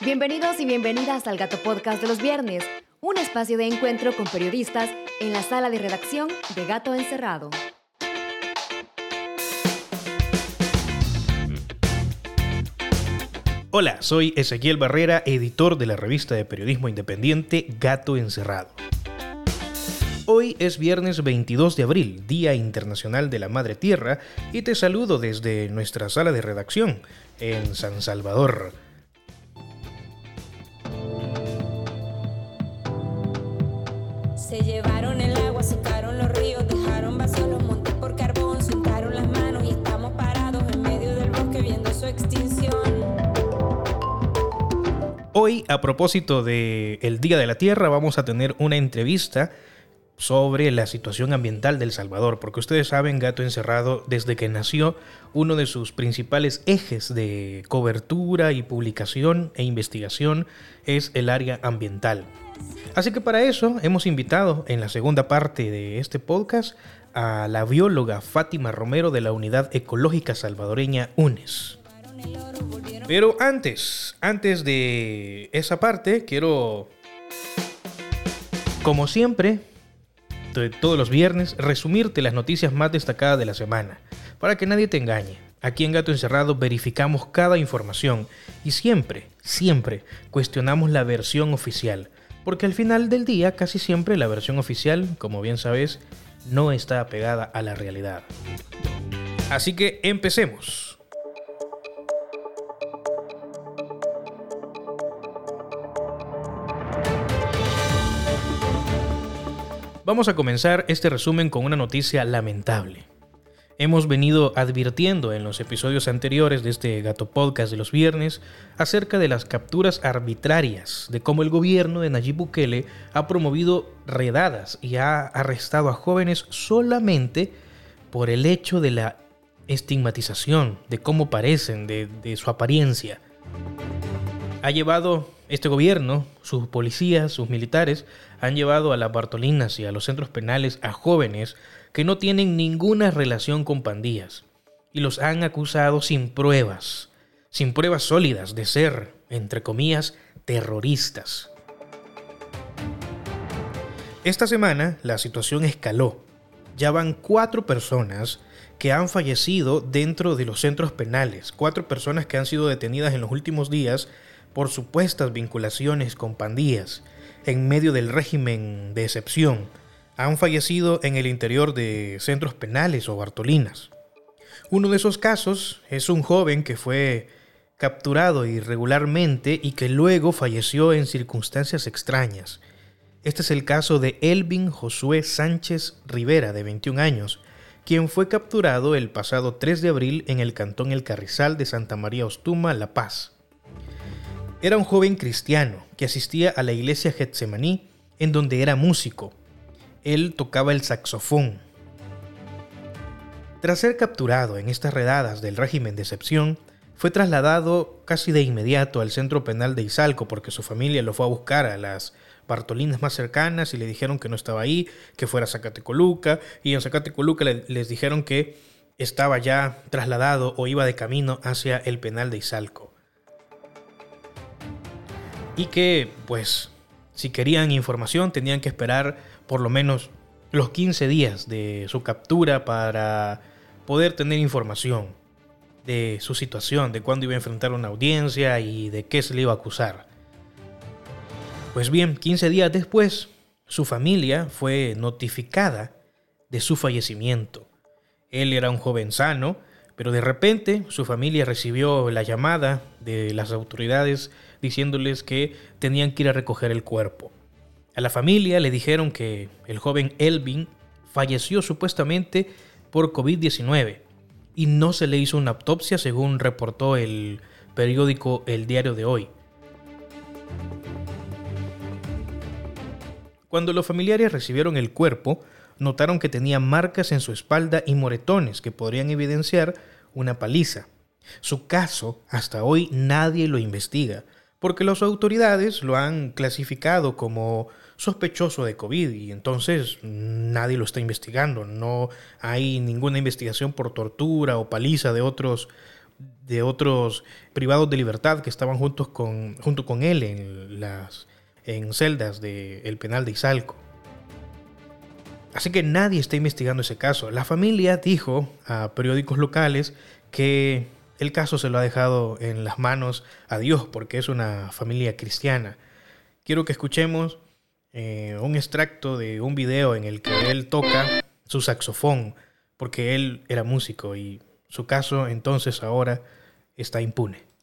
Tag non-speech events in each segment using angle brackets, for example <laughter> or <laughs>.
Bienvenidos y bienvenidas al Gato Podcast de los viernes, un espacio de encuentro con periodistas en la sala de redacción de Gato Encerrado. Hola, soy Ezequiel Barrera, editor de la revista de periodismo independiente Gato Encerrado. Hoy es viernes 22 de abril, Día Internacional de la Madre Tierra, y te saludo desde nuestra sala de redacción en San Salvador. Hoy, a propósito del el Día de la Tierra, vamos a tener una entrevista sobre la situación ambiental del Salvador, porque ustedes saben, Gato Encerrado, desde que nació, uno de sus principales ejes de cobertura y publicación e investigación es el área ambiental. Así que para eso hemos invitado en la segunda parte de este podcast a la bióloga Fátima Romero de la Unidad Ecológica Salvadoreña UNES. Pero antes, antes de esa parte, quiero, como siempre, todos los viernes, resumirte las noticias más destacadas de la semana, para que nadie te engañe. Aquí en Gato Encerrado verificamos cada información y siempre, siempre cuestionamos la versión oficial, porque al final del día casi siempre la versión oficial, como bien sabes, no está apegada a la realidad. Así que empecemos. Vamos a comenzar este resumen con una noticia lamentable. Hemos venido advirtiendo en los episodios anteriores de este Gato Podcast de los viernes acerca de las capturas arbitrarias, de cómo el gobierno de Nayib Bukele ha promovido redadas y ha arrestado a jóvenes solamente por el hecho de la estigmatización, de cómo parecen, de, de su apariencia. Ha llevado este gobierno, sus policías, sus militares, han llevado a las Bartolinas y a los centros penales a jóvenes que no tienen ninguna relación con pandillas y los han acusado sin pruebas, sin pruebas sólidas de ser, entre comillas, terroristas. Esta semana la situación escaló. Ya van cuatro personas que han fallecido dentro de los centros penales, cuatro personas que han sido detenidas en los últimos días por supuestas vinculaciones con pandillas en medio del régimen de excepción han fallecido en el interior de centros penales o bartolinas. Uno de esos casos es un joven que fue capturado irregularmente y que luego falleció en circunstancias extrañas. Este es el caso de Elvin Josué Sánchez Rivera, de 21 años, quien fue capturado el pasado 3 de abril en el cantón El Carrizal de Santa María Ostuma, La Paz. Era un joven cristiano que asistía a la iglesia Getsemaní, en donde era músico él tocaba el saxofón. Tras ser capturado en estas redadas del régimen de excepción, fue trasladado casi de inmediato al centro penal de Izalco porque su familia lo fue a buscar a las Bartolinas más cercanas y le dijeron que no estaba ahí, que fuera a Zacatecoluca, y en Zacatecoluca les dijeron que estaba ya trasladado o iba de camino hacia el penal de Izalco. Y que, pues, si querían información tenían que esperar por lo menos los 15 días de su captura para poder tener información de su situación, de cuándo iba a enfrentar una audiencia y de qué se le iba a acusar. Pues bien, 15 días después, su familia fue notificada de su fallecimiento. Él era un joven sano, pero de repente su familia recibió la llamada de las autoridades diciéndoles que tenían que ir a recoger el cuerpo. A la familia le dijeron que el joven Elvin falleció supuestamente por COVID-19 y no se le hizo una autopsia según reportó el periódico El Diario de Hoy. Cuando los familiares recibieron el cuerpo, notaron que tenía marcas en su espalda y moretones que podrían evidenciar una paliza. Su caso, hasta hoy, nadie lo investiga, porque las autoridades lo han clasificado como sospechoso de COVID y entonces nadie lo está investigando. No hay ninguna investigación por tortura o paliza de otros de otros privados de libertad que estaban juntos con, junto con él en, las, en celdas del penal de Izalco. Así que nadie está investigando ese caso. La familia dijo a periódicos locales que el caso se lo ha dejado en las manos a Dios porque es una familia cristiana. Quiero que escuchemos eh, un extracto de un video en el que él toca su saxofón porque él era músico y su caso entonces ahora está impune.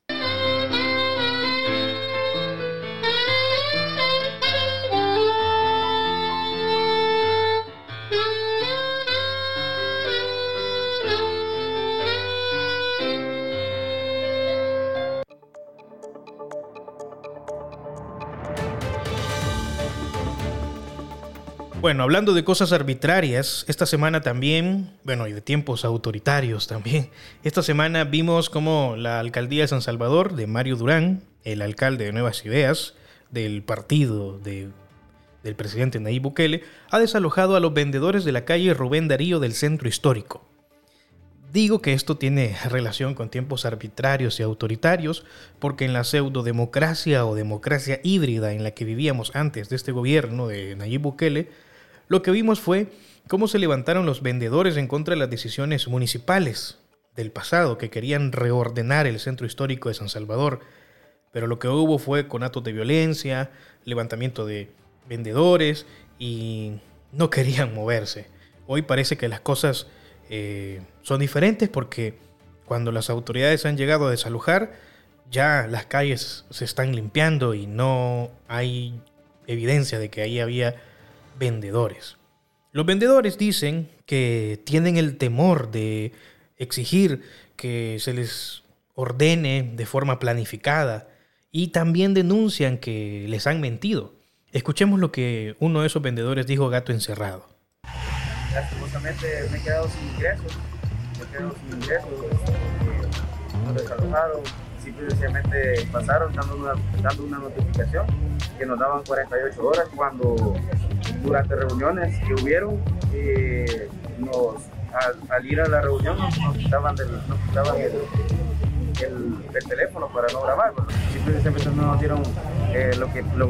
Bueno, hablando de cosas arbitrarias, esta semana también, bueno, y de tiempos autoritarios también, esta semana vimos como la alcaldía de San Salvador, de Mario Durán, el alcalde de Nuevas Ideas, del partido del presidente Nayib Bukele, ha desalojado a los vendedores de la calle Rubén Darío del centro histórico. Digo que esto tiene relación con tiempos arbitrarios y autoritarios, porque en la pseudo-democracia o democracia híbrida en la que vivíamos antes de este gobierno de Nayib Bukele, lo que vimos fue cómo se levantaron los vendedores en contra de las decisiones municipales del pasado que querían reordenar el centro histórico de San Salvador. Pero lo que hubo fue conatos de violencia, levantamiento de vendedores y no querían <laughs> moverse. Hoy parece que las cosas eh, son diferentes porque cuando las autoridades han llegado a desalojar, ya las calles se están limpiando y no hay evidencia de que ahí había vendedores. Los vendedores dicen que tienen el temor de exigir que se les ordene de forma planificada y también denuncian que les han mentido. Escuchemos lo que uno de esos vendedores dijo gato encerrado. Lastimosamente me he quedado sin ingresos, me he quedado sin ingresos, eh, simplemente pasaron dando una, dando una notificación que nos daban 48 horas cuando durante reuniones que hubieron, eh, nos, al, ir a la reunión nos, quitaban, del, nos quitaban el, el, teléfono para no grabar. Simplemente no nos dieron eh, lo, que, lo,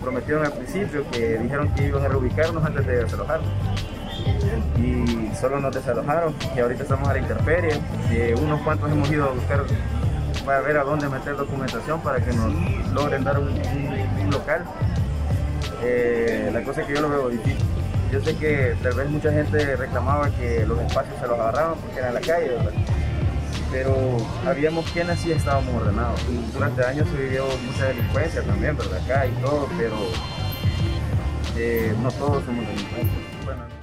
prometieron al principio, que dijeron que iban a reubicarnos antes de desalojarnos. Y solo nos desalojaron y ahorita estamos a la intemperie. Eh, unos cuantos hemos ido a buscar para ver a dónde meter documentación para que nos logren dar un, un local eh, la cosa que yo lo veo difícil. Yo sé que tal vez mucha gente reclamaba que los espacios se los agarraban porque era en la calle, ¿verdad? Pero habíamos quienes sí estábamos ordenados. Durante años se vivió mucha delincuencia también, ¿verdad? Acá y todo, pero eh, no todos somos delincuentes.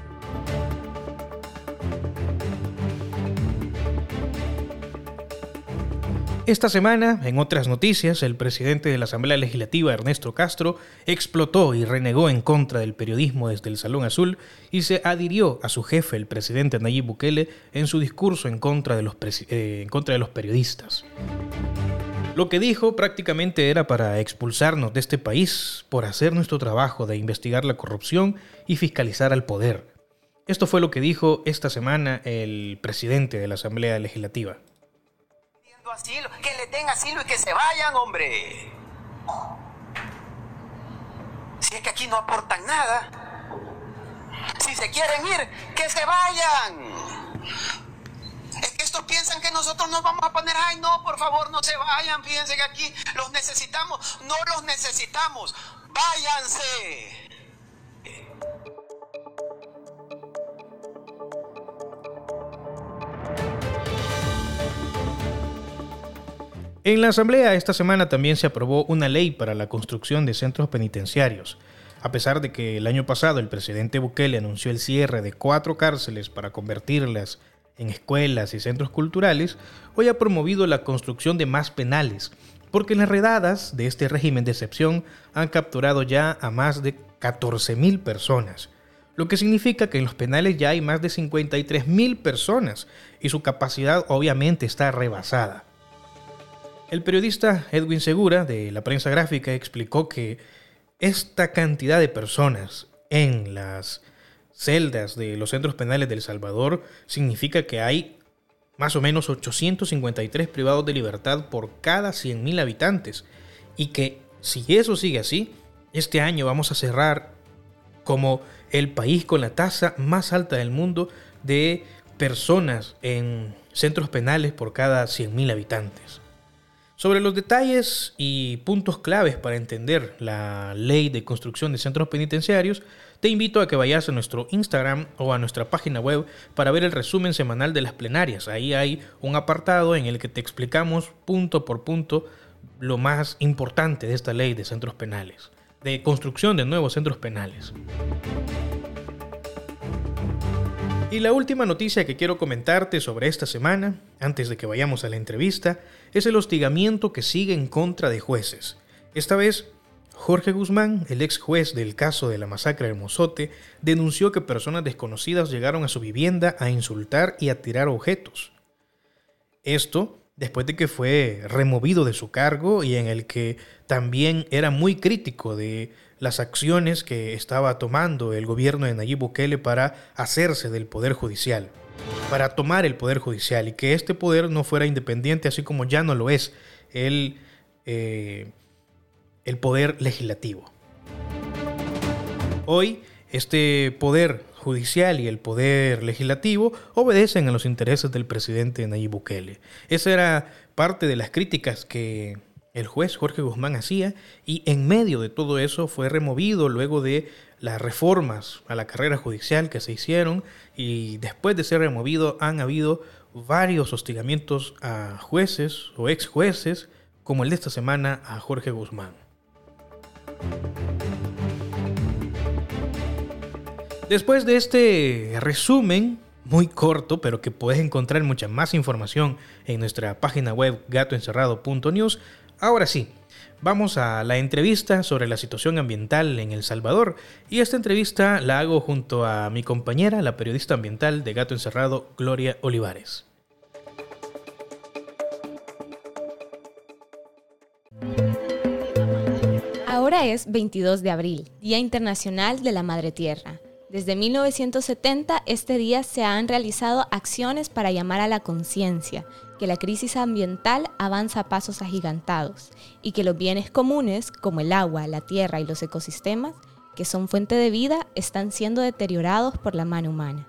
Esta semana, en otras noticias, el presidente de la Asamblea Legislativa, Ernesto Castro, explotó y renegó en contra del periodismo desde el Salón Azul y se adhirió a su jefe, el presidente Nayib Bukele, en su discurso en contra de los, eh, en contra de los periodistas. Lo que dijo prácticamente era para expulsarnos de este país por hacer nuestro trabajo de investigar la corrupción y fiscalizar al poder. Esto fue lo que dijo esta semana el presidente de la Asamblea Legislativa asilo, que le den asilo y que se vayan, hombre. Si es que aquí no aportan nada. Si se quieren ir, que se vayan. Es que estos piensan que nosotros nos vamos a poner, ay no, por favor, no se vayan, fíjense que aquí los necesitamos, no los necesitamos, váyanse. En la Asamblea esta semana también se aprobó una ley para la construcción de centros penitenciarios. A pesar de que el año pasado el presidente Bukele anunció el cierre de cuatro cárceles para convertirlas en escuelas y centros culturales, hoy ha promovido la construcción de más penales, porque las redadas de este régimen de excepción han capturado ya a más de 14.000 personas, lo que significa que en los penales ya hay más de 53.000 personas y su capacidad obviamente está rebasada. El periodista Edwin Segura de la prensa gráfica explicó que esta cantidad de personas en las celdas de los centros penales de El Salvador significa que hay más o menos 853 privados de libertad por cada 100.000 habitantes, y que si eso sigue así, este año vamos a cerrar como el país con la tasa más alta del mundo de personas en centros penales por cada 100.000 habitantes. Sobre los detalles y puntos claves para entender la ley de construcción de centros penitenciarios, te invito a que vayas a nuestro Instagram o a nuestra página web para ver el resumen semanal de las plenarias. Ahí hay un apartado en el que te explicamos punto por punto lo más importante de esta ley de centros penales, de construcción de nuevos centros penales. Y la última noticia que quiero comentarte sobre esta semana, antes de que vayamos a la entrevista, es el hostigamiento que sigue en contra de jueces. Esta vez, Jorge Guzmán, el ex juez del caso de la masacre de Mozote, denunció que personas desconocidas llegaron a su vivienda a insultar y a tirar objetos. Esto después de que fue removido de su cargo y en el que también era muy crítico de las acciones que estaba tomando el gobierno de Nayib Bukele para hacerse del poder judicial, para tomar el poder judicial y que este poder no fuera independiente así como ya no lo es el, eh, el poder legislativo. Hoy este poder judicial y el poder legislativo obedecen a los intereses del presidente Nayib Bukele. Esa era parte de las críticas que el juez Jorge Guzmán hacía y en medio de todo eso fue removido luego de las reformas a la carrera judicial que se hicieron y después de ser removido han habido varios hostigamientos a jueces o ex jueces como el de esta semana a Jorge Guzmán. Después de este resumen muy corto, pero que puedes encontrar mucha más información en nuestra página web gatoencerrado.news, ahora sí, vamos a la entrevista sobre la situación ambiental en El Salvador. Y esta entrevista la hago junto a mi compañera, la periodista ambiental de Gato Encerrado, Gloria Olivares. Ahora es 22 de abril, Día Internacional de la Madre Tierra. Desde 1970, este día se han realizado acciones para llamar a la conciencia que la crisis ambiental avanza a pasos agigantados y que los bienes comunes, como el agua, la tierra y los ecosistemas, que son fuente de vida, están siendo deteriorados por la mano humana.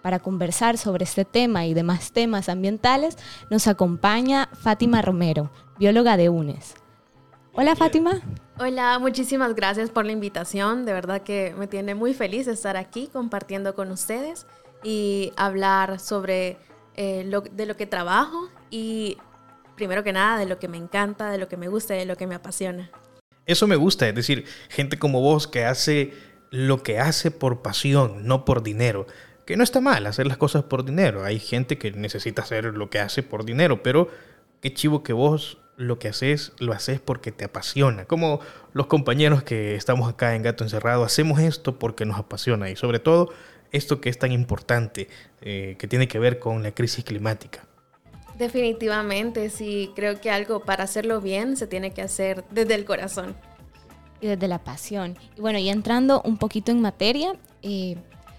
Para conversar sobre este tema y demás temas ambientales, nos acompaña Fátima Romero, bióloga de UNES. Hola Fátima. Hola, muchísimas gracias por la invitación. De verdad que me tiene muy feliz estar aquí compartiendo con ustedes y hablar sobre eh, lo, de lo que trabajo y primero que nada de lo que me encanta, de lo que me gusta, de lo que me apasiona. Eso me gusta, es decir, gente como vos que hace lo que hace por pasión, no por dinero. Que no está mal hacer las cosas por dinero. Hay gente que necesita hacer lo que hace por dinero, pero qué chivo que vos lo que haces, lo haces porque te apasiona. Como los compañeros que estamos acá en Gato Encerrado, hacemos esto porque nos apasiona y sobre todo esto que es tan importante, eh, que tiene que ver con la crisis climática. Definitivamente, sí, creo que algo para hacerlo bien se tiene que hacer desde el corazón. Y desde la pasión. Y bueno, y entrando un poquito en materia, eh,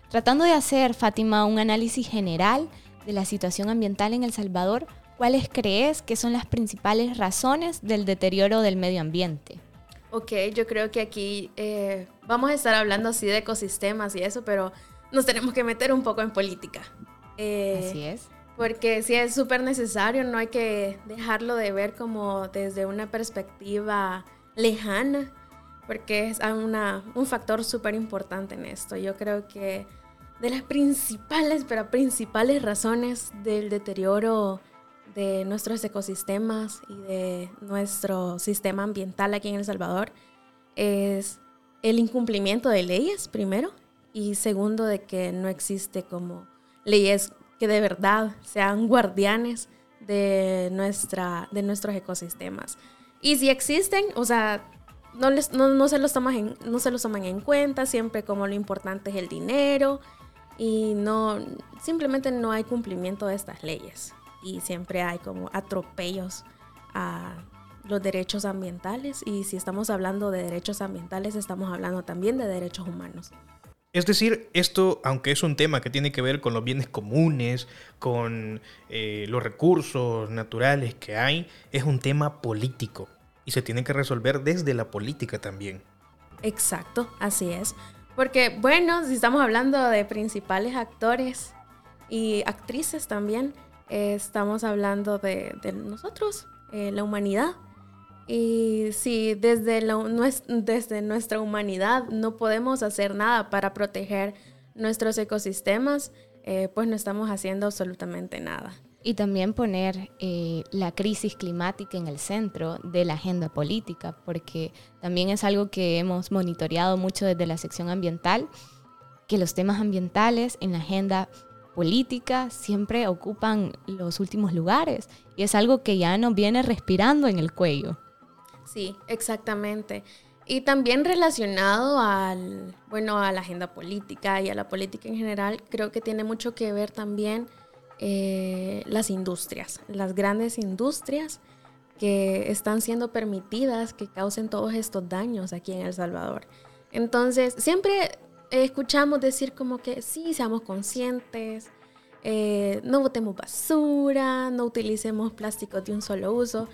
tratando de hacer, Fátima, un análisis general de la situación ambiental en El Salvador, ¿Cuáles crees que son las principales razones del deterioro del medio ambiente? Ok, yo creo que aquí eh, vamos a estar hablando así de ecosistemas y eso, pero nos tenemos que meter un poco en política. Eh, así es. Porque sí es súper necesario, no hay que dejarlo de ver como desde una perspectiva lejana, porque es una, un factor súper importante en esto. Yo creo que de las principales, pero principales razones del deterioro de nuestros ecosistemas y de nuestro sistema ambiental aquí en El Salvador es el incumplimiento de leyes, primero, y segundo, de que no existe como leyes que de verdad sean guardianes de, nuestra, de nuestros ecosistemas. Y si existen, o sea, no, les, no, se los toman en, no se los toman en cuenta, siempre como lo importante es el dinero y no, simplemente no hay cumplimiento de estas leyes y siempre hay como atropellos a los derechos ambientales y si estamos hablando de derechos ambientales estamos hablando también de derechos humanos. Es decir, esto, aunque es un tema que tiene que ver con los bienes comunes, con eh, los recursos naturales que hay, es un tema político y se tiene que resolver desde la política también. Exacto, así es. Porque, bueno, si estamos hablando de principales actores y actrices también, estamos hablando de, nosotros, eh, la humanidad. Y si desde, nuestra humanidad no podemos hacer nada para proteger nuestros ecosistemas, eh, pues no estamos haciendo absolutamente nada. Y también poner eh, la crisis climática en el centro de la agenda política, porque también es algo que hemos monitoreado mucho desde la sección ambiental, que los temas ambientales en la agenda siempre ocupan los últimos lugares y es algo que ya nos viene respirando en el cuello. Sí, exactamente. Y también relacionado al, bueno, a la agenda política y a la política en general, creo que tiene mucho que ver también eh, las industrias, las grandes industrias que están siendo permitidas que causen todos estos daños aquí en El Salvador. Entonces, siempre escuchamos decir como que sí, seamos conscientes, eh, no botemos basura, no utilicemos plásticos de un solo uso,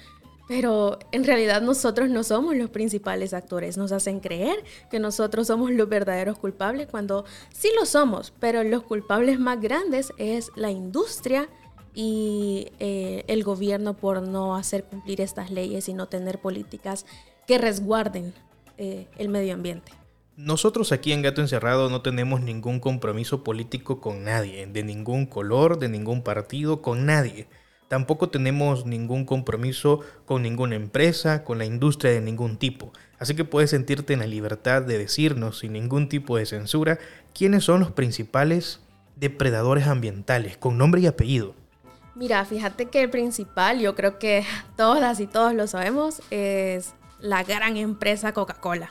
pero en realidad nosotros no somos los principales actores. Nos hacen creer que nosotros somos los verdaderos culpables cuando sí lo somos, pero los culpables más grandes es la industria y eh, el gobierno por no hacer cumplir estas leyes y no tener políticas que resguarden eh, el medio ambiente. Nosotros aquí en Gato Encerrado no tenemos ningún compromiso político con nadie, de ningún color, de ningún partido, con nadie. Tampoco tenemos ningún compromiso con ninguna empresa, con la industria de ningún tipo. Así que puedes sentirte en la libertad de decirnos sin ningún tipo de censura quiénes son los principales depredadores ambientales, con nombre y apellido. Mira, fíjate que el principal, yo creo que <laughs> todas y todos lo sabemos, es la gran empresa Coca-Cola,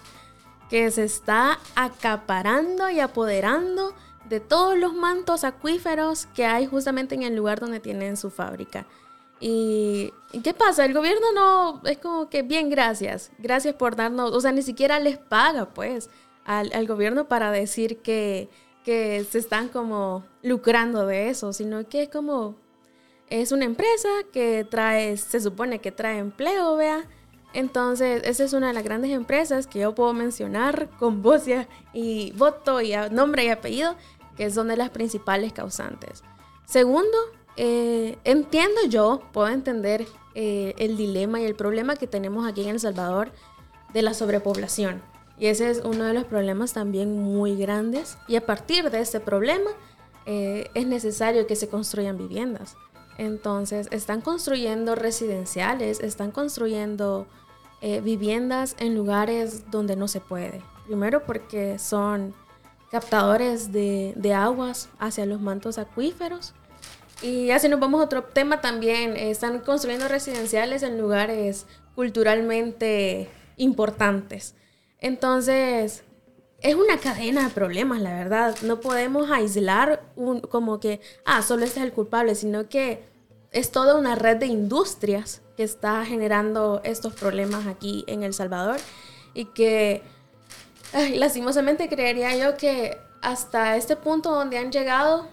que se está acaparando y apoderando de todos los mantos acuíferos que hay justamente en el lugar donde tienen su fábrica. ¿Y, ¿y qué pasa? El gobierno no, es como que bien, gracias, gracias por darnos, o sea, ni siquiera les paga pues al, al gobierno para decir que, que se están como lucrando de eso, sino que es como, es una empresa que trae, se supone que trae empleo, vea. Entonces, esa es una de las grandes empresas que yo puedo mencionar con voz y, voto y nombre y apellido, que son de las principales causantes. Segundo, eh, entiendo yo, puedo entender eh, el dilema y el problema que tenemos aquí en El Salvador de la sobrepoblación. Y ese es uno de los problemas también muy grandes. Y a partir de este problema eh, es necesario que se construyan viviendas. Entonces, están construyendo residenciales, están construyendo eh, viviendas en lugares donde no se puede. Primero porque son captadores de, de aguas hacia los mantos acuíferos. Y así nos vamos a otro tema también. Están construyendo residenciales en lugares culturalmente importantes. Entonces, es una cadena de problemas, la verdad. No podemos aislar un, como que, ah, solo este es el culpable, sino que es toda una red de industrias que está generando estos problemas aquí en El Salvador y que ay, lastimosamente creería yo que hasta este punto donde han llegado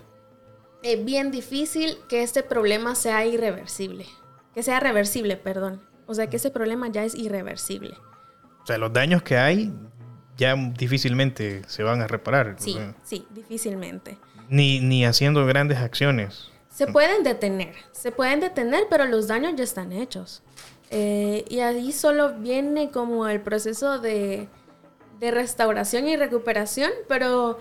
es bien difícil que este problema sea irreversible, que sea reversible, perdón. O sea, que ese problema ya es irreversible. O sea, los daños que hay ya difícilmente se van a reparar. Sí, sí, difícilmente. Ni, ni haciendo grandes acciones. Se pueden detener, se pueden detener, pero los daños ya están hechos. Eh, y ahí solo viene como el proceso de, de restauración y recuperación, pero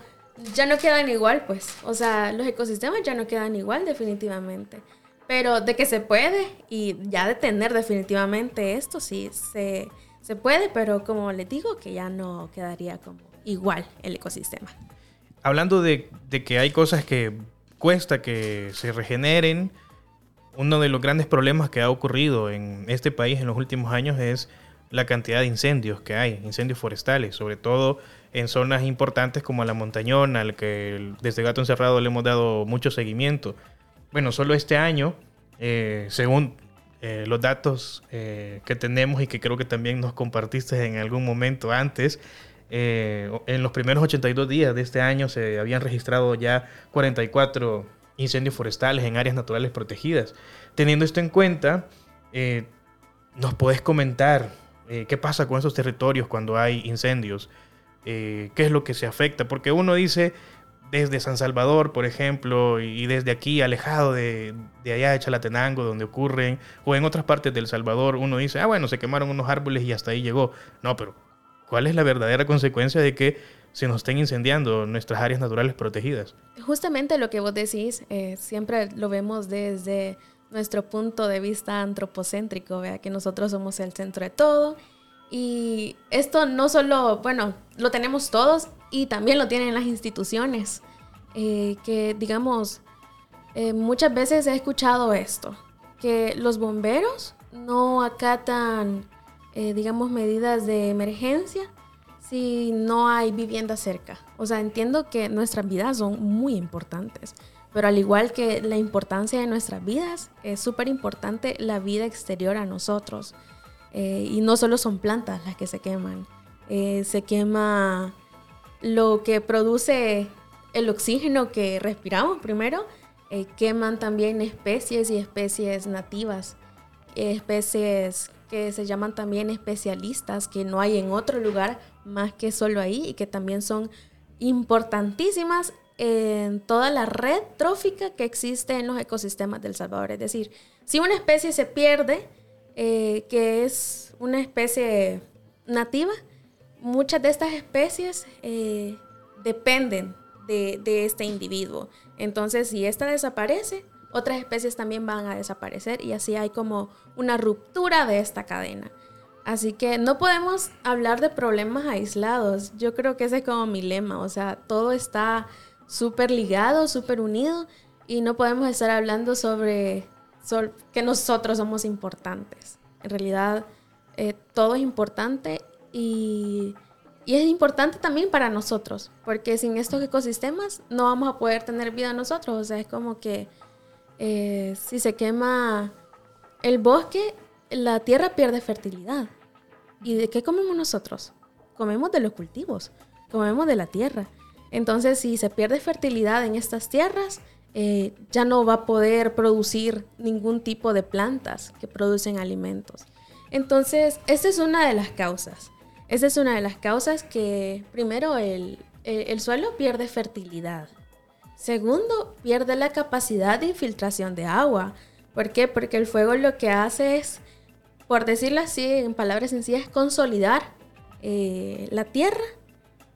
ya no quedan igual, pues. O sea, los ecosistemas ya no quedan igual definitivamente. Pero de que se puede y ya detener definitivamente esto, sí, se, se puede, pero como les digo, que ya no quedaría como igual el ecosistema. Hablando de, de que hay cosas que cuesta que se regeneren, uno de los grandes problemas que ha ocurrido en este país en los últimos años es la cantidad de incendios que hay, incendios forestales, sobre todo en zonas importantes como la montañona, al que desde Gato Encerrado le hemos dado mucho seguimiento. Bueno, solo este año, eh, según eh, los datos eh, que tenemos y que creo que también nos compartiste en algún momento antes, eh, en los primeros 82 días de este año se habían registrado ya 44 incendios forestales en áreas naturales protegidas. Teniendo esto en cuenta, eh, ¿nos puedes comentar eh, qué pasa con esos territorios cuando hay incendios? ¿Qué es lo que se afecta? Porque uno dice, desde San Salvador, por ejemplo, y desde aquí, alejado de, de, allá de Chalatenango, donde ocurren, o en otras partes del Salvador, uno dice, ah, bueno, se quemaron unos árboles y hasta ahí llegó. No, pero ¿cuál es la verdadera consecuencia de que se nos estén incendiando nuestras áreas naturales protegidas? Justamente lo que vos decís, eh, siempre lo vemos desde nuestro punto de vista antropocéntrico, ¿vea? que nosotros somos el centro de todo. Y esto no solo, bueno, lo tenemos todos y también lo tienen las instituciones, eh, que digamos, eh, muchas veces he escuchado esto, que los bomberos no acatan, eh, digamos, medidas de emergencia si no hay vivienda cerca. O sea, entiendo que nuestras vidas son muy importantes, pero al igual que la importancia de nuestras vidas, es súper importante la vida exterior a nosotros. y no solo son plantas las que se queman, se quema lo que produce el oxígeno que respiramos primero, eh, queman también especies y especies nativas, especies que se llaman también especialistas, que no hay en otro lugar más que solo ahí y que también son importantísimas en toda la red trófica que existe en los ecosistemas del Salvador. Es decir, si una especie se pierde, eh, que es una especie nativa, muchas de estas especies eh, dependen de, este individuo. Entonces, si esta desaparece, otras especies también van a desaparecer y así hay como una ruptura de esta cadena. Así que no podemos hablar de problemas aislados. Yo creo que ese es como mi lema. O sea, todo está súper ligado, súper unido y no podemos estar hablando sobre, que nosotros somos importantes. En realidad, eh, todo es importante y, es importante también para nosotros, porque sin estos ecosistemas no vamos a poder tener vida nosotros. O sea, es como que eh, si se quema el bosque, la tierra pierde fertilidad. ¿Y de qué comemos nosotros? Comemos de los cultivos, comemos de la tierra. Entonces, si se pierde fertilidad en estas tierras, eh, ya no va a poder producir ningún tipo de plantas que producen alimentos. Entonces, esta es una de las causas. Esa es una de las causas que, primero, el, suelo pierde fertilidad. Segundo, pierde la capacidad de infiltración de agua. ¿Por qué? Porque el fuego lo que hace es, por decirlo así, en palabras sencillas, consolidar eh, la tierra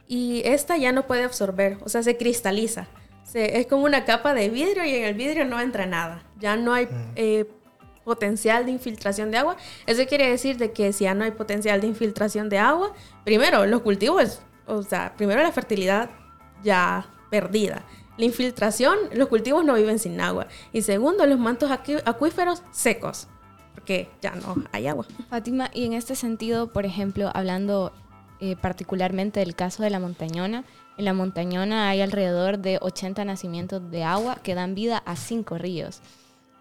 y esta ya no puede absorber, o sea, se cristaliza. es como una capa de vidrio y en el vidrio no entra nada. Ya no hay mm. eh, potencial de infiltración de agua. Eso quiere decir de que si ya no hay potencial de infiltración de agua, primero los cultivos, o sea, primero la fertilidad ya perdida. La infiltración, los cultivos no viven sin agua. Y segundo, los mantos acuíferos secos, porque ya no hay agua. Fátima, y en este sentido, por ejemplo, hablando eh, particularmente del caso de la montañona, en la montañona hay alrededor de 80 nacimientos de agua que dan vida a cinco ríos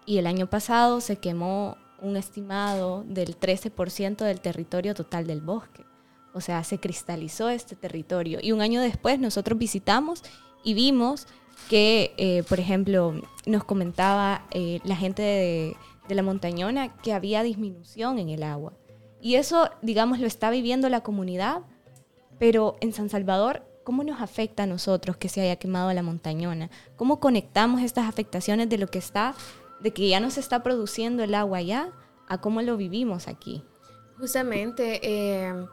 y el año pasado se quemó un estimado del 13% del territorio total del bosque. O sea, se cristalizó este territorio. Y un año después nosotros visitamos y vimos que, eh, por ejemplo, nos comentaba eh, la gente de, la montañona que había disminución en el agua. Y eso, digamos, lo está viviendo la comunidad, pero en San Salvador ¿cómo nos afecta a nosotros que se haya quemado la montañona? ¿Cómo conectamos estas afectaciones de lo que está de que ya no se está produciendo el agua allá a cómo lo vivimos aquí. Justamente, em,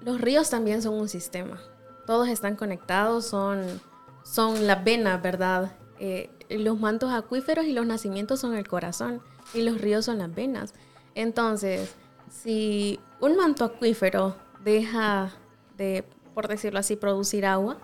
los ríos también son un sistema. Todos están conectados, son, son la vena, ¿verdad? Eh, los mantos acuíferos y los nacimientos son el corazón y los ríos son las venas. Entonces, si un manto acuífero deja de, por decirlo así, producir agua,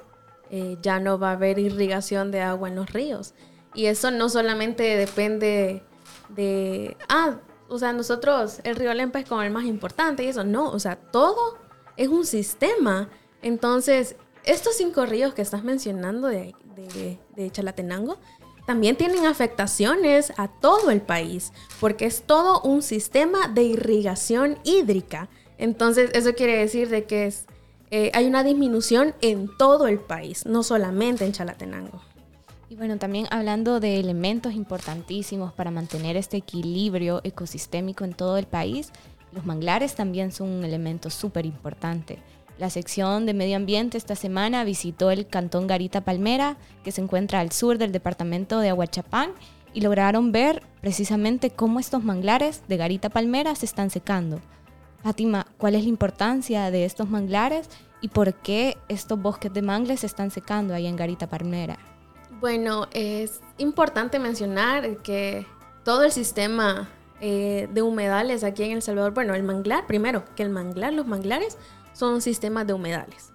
eh, ya no va a haber irrigación de agua en los ríos. Y eso no solamente depende de, ah, o sea, nosotros, el río Lempa es como el más importante y eso, no, o sea, todo es un sistema. Entonces, estos cinco ríos que estás mencionando de, de, Chalatenango, también tienen afectaciones a todo el país, porque es todo un sistema de irrigación hídrica. Entonces, eso quiere decir de que es, eh, hay una disminución en todo el país, no solamente en Chalatenango. Y bueno, también hablando de elementos importantísimos para mantener este equilibrio ecosistémico en todo el país, los manglares también son un elemento súper importante. La sección de medio ambiente esta semana visitó el cantón Garita Palmera, que se encuentra al sur del departamento de Aguachapán, y lograron ver precisamente cómo estos manglares de Garita Palmera se están secando. Fátima, ¿cuál es la importancia de estos manglares y por qué estos bosques de mangles se están secando ahí en Garita Palmera? Bueno, es importante mencionar que todo el sistema eh, de humedales aquí en El Salvador, bueno, el manglar, primero, que el manglar, los manglares son sistemas de humedales.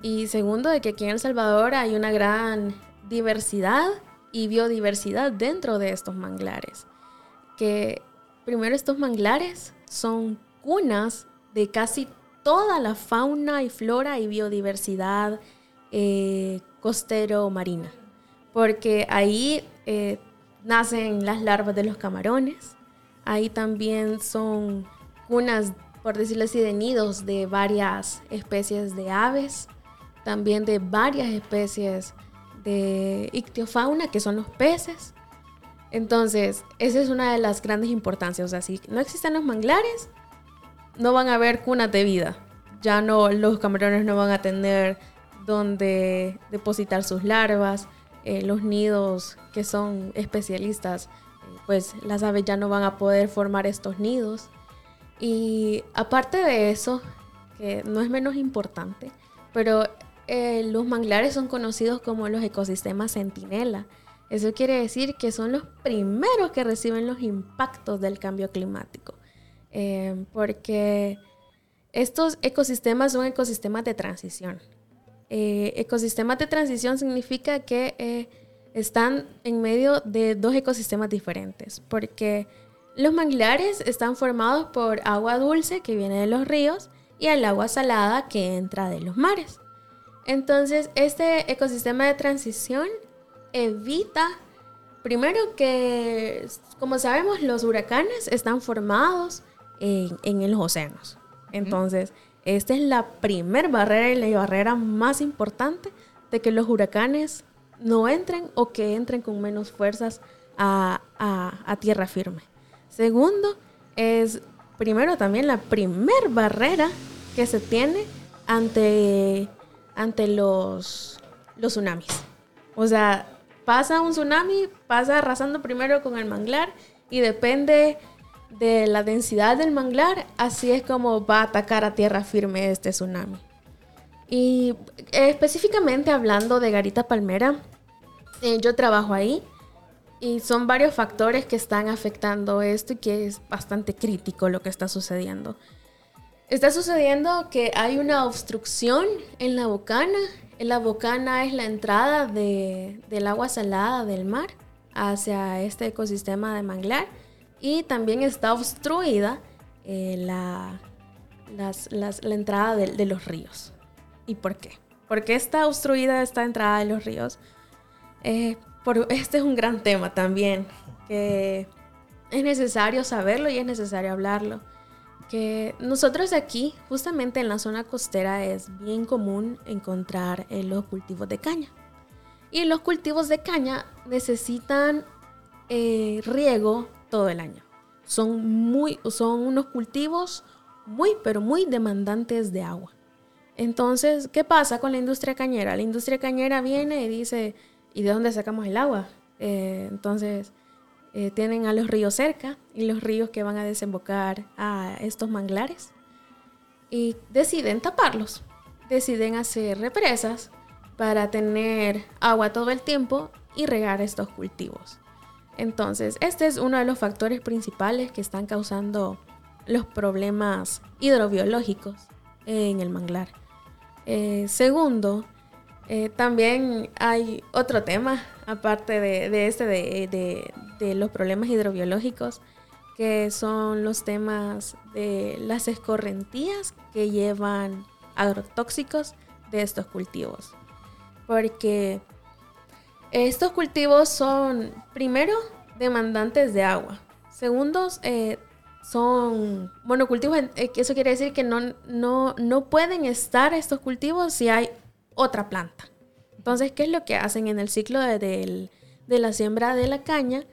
Y segundo, de que aquí en El Salvador hay una gran diversidad y biodiversidad dentro de estos manglares. Que primero estos manglares son cunas de casi toda la fauna y flora y biodiversidad eh, costero marina porque ahí eh, nacen las larvas de los camarones, ahí también son cunas, por decirlo así, de nidos de varias especies de aves, también de varias especies de ictiofauna, que son los peces. Entonces, esa es una de las grandes importancias. O sea, si no existen los manglares, no van a haber cunas de vida. Ya no, los camarones no van a tener donde depositar sus larvas eh, los nidos que son especialistas, pues las aves ya no van a poder formar estos nidos. Y aparte de eso, que no es menos importante, pero eh, los manglares son conocidos como los ecosistemas centinela. Eso quiere decir que son los primeros que reciben los impactos del cambio climático. porque estos ecosistemas son ecosistemas de transición. Eh, ecosistemas de transición significa que eh, están en medio de dos ecosistemas diferentes, porque los manglares están formados por agua dulce que viene de los ríos y el agua salada que entra de los mares. Entonces, este ecosistema de transición evita, primero que, como sabemos, los huracanes están formados en, en los océanos. Entonces, esta es la primer barrera y la barrera más importante de que los huracanes no entren o que entren con menos fuerzas a, tierra firme. Segundo, es primero también la primer barrera que se tiene ante, ante los, los tsunamis. O sea, pasa un tsunami, pasa arrasando primero con el manglar y depende de la densidad del manglar, así es como va a atacar a tierra firme este tsunami. Y específicamente hablando de Garita Palmera, eh, yo trabajo ahí y son varios factores que están afectando esto y que es bastante crítico lo que está sucediendo. Está sucediendo que hay una obstrucción en la bocana. La bocana es la entrada del agua salada del mar hacia este ecosistema de manglar y también está obstruida eh, la, la, entrada de, los ríos. ¿Y por qué? ¿Por qué está obstruida esta entrada de los ríos? Eh, por, este es un gran tema también, que es necesario saberlo y es necesario hablarlo. Que nosotros aquí, justamente en la zona costera, es bien común encontrar eh, los cultivos de caña. Y los cultivos de caña necesitan riego todo el año. Son, muy, son unos cultivos muy, pero muy demandantes de agua. Entonces, ¿qué pasa con la industria cañera? La industria cañera viene y dice, ¿y de dónde sacamos el agua? Eh, entonces, eh, tienen a los ríos cerca y los ríos que van a desembocar a estos manglares y deciden taparlos. Deciden hacer represas para tener agua todo el tiempo y regar estos cultivos. Entonces, este es uno de los factores principales que están causando los problemas hidrobiológicos en el manglar. Eh, segundo, eh, también hay otro tema, aparte de, este, de, los problemas hidrobiológicos, que son los temas de las escorrentías que llevan agrotóxicos de estos cultivos. Porque estos cultivos son, primero, demandantes de agua. Segundos, eh, son monocultivos. eh, Eso quiere decir que no, no, no pueden estar estos cultivos si hay otra planta. Entonces, ¿qué es lo que hacen en el ciclo de, de la siembra de la caña?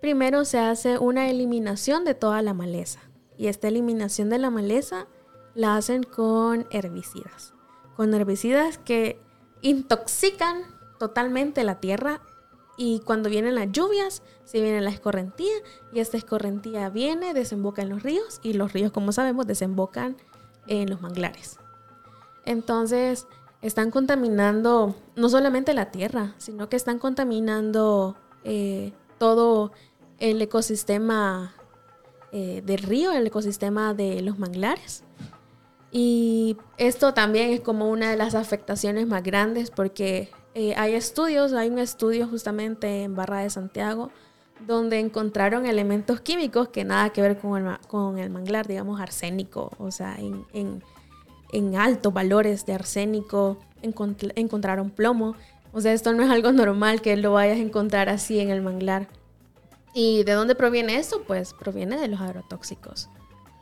Primero se hace una eliminación de toda la maleza. Y esta eliminación de la maleza la hacen con herbicidas. Con herbicidas que intoxican totalmente la tierra y cuando vienen las lluvias, se viene la escorrentía y esta escorrentía viene, desemboca en los ríos y los ríos, como sabemos, desembocan en los manglares. Entonces, están contaminando no solamente la tierra, sino que están contaminando eh, todo el ecosistema eh, del río, el ecosistema de los manglares. Y esto también es como una de las afectaciones más grandes porque eh, hay estudios, hay un estudio justamente en Barra de Santiago donde encontraron elementos químicos que nada que ver con el, con el manglar, digamos arsénico, o sea, en, en- en altos valores de arsénico, encont- encontraron plomo. O sea, esto no es algo normal que lo vayas a encontrar así en el manglar. ¿Y de dónde proviene esto? Pues proviene de los agrotóxicos.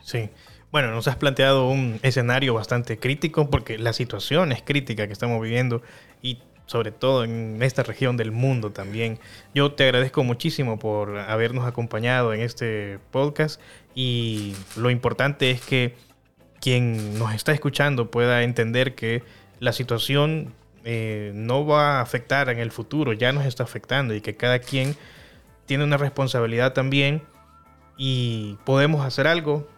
Sí. Bueno, nos has planteado un escenario bastante crítico porque la situación es crítica que estamos viviendo y sobre todo en esta región del mundo también. Yo te agradezco muchísimo por habernos acompañado en este podcast y lo importante es que quien nos está escuchando pueda entender que la situación eh, no va a afectar en el futuro, ya nos está afectando y que cada quien tiene una responsabilidad también y podemos hacer algo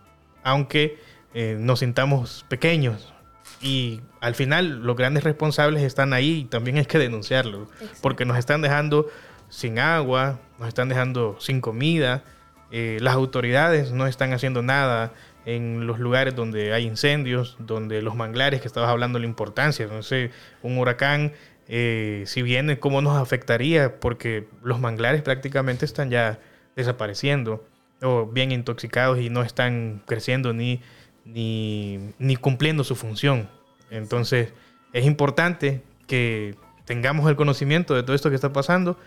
aunque eh, nos sintamos pequeños. Y al final los grandes responsables están ahí y también hay que denunciarlo, porque nos están dejando sin agua, nos están dejando sin comida, eh, las autoridades no están haciendo nada en los lugares donde hay incendios, donde los manglares, que estabas hablando de la importancia, sé, un huracán, eh, si viene, ¿cómo nos afectaría? Porque los manglares prácticamente están ya desapareciendo o bien intoxicados y no están creciendo ni, ni, ni cumpliendo su función. Entonces es importante que tengamos el conocimiento de todo esto que está pasando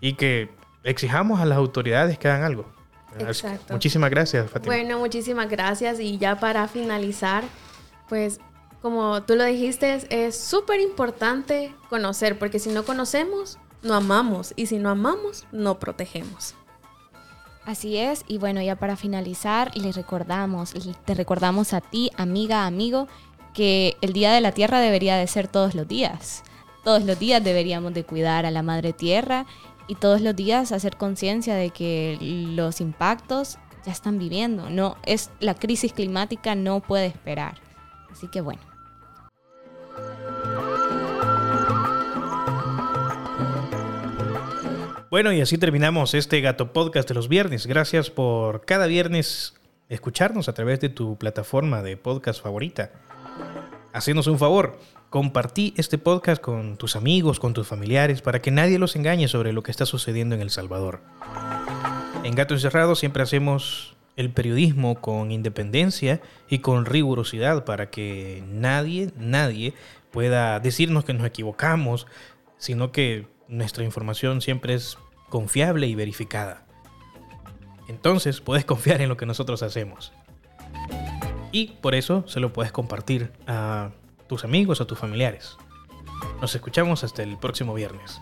y que exijamos a las autoridades que hagan algo. Exacto. Muchísimas gracias, Fátima. Bueno, muchísimas gracias. Y ya para finalizar, pues como tú lo dijiste, es súper importante conocer, porque si no conocemos, no amamos. Y si no amamos, no protegemos. Así es, y bueno, ya para finalizar, les recordamos, te recordamos a ti, amiga, amigo, que el Día de la Tierra debería de ser todos los días. Todos los días deberíamos de cuidar a la Madre Tierra y todos los días hacer conciencia de que los impactos ya están viviendo. No, es la crisis climática no puede esperar. Así que bueno. Bueno, y así terminamos este Gato Podcast de los viernes. Gracias por cada viernes escucharnos a través de tu plataforma de podcast favorita. Hacenos un favor, compartí este podcast con tus amigos, con tus familiares, para que nadie los engañe sobre lo que está sucediendo en El Salvador. En Gato Encerrado siempre hacemos el periodismo con independencia y con rigurosidad para que nadie, nadie pueda decirnos que nos equivocamos, sino que nuestra información siempre es confiable y verificada. Entonces puedes <laughs> confiar en lo que nosotros hacemos. Y por eso se lo puedes compartir a tus amigos, a tus familiares. Nos escuchamos hasta el próximo viernes.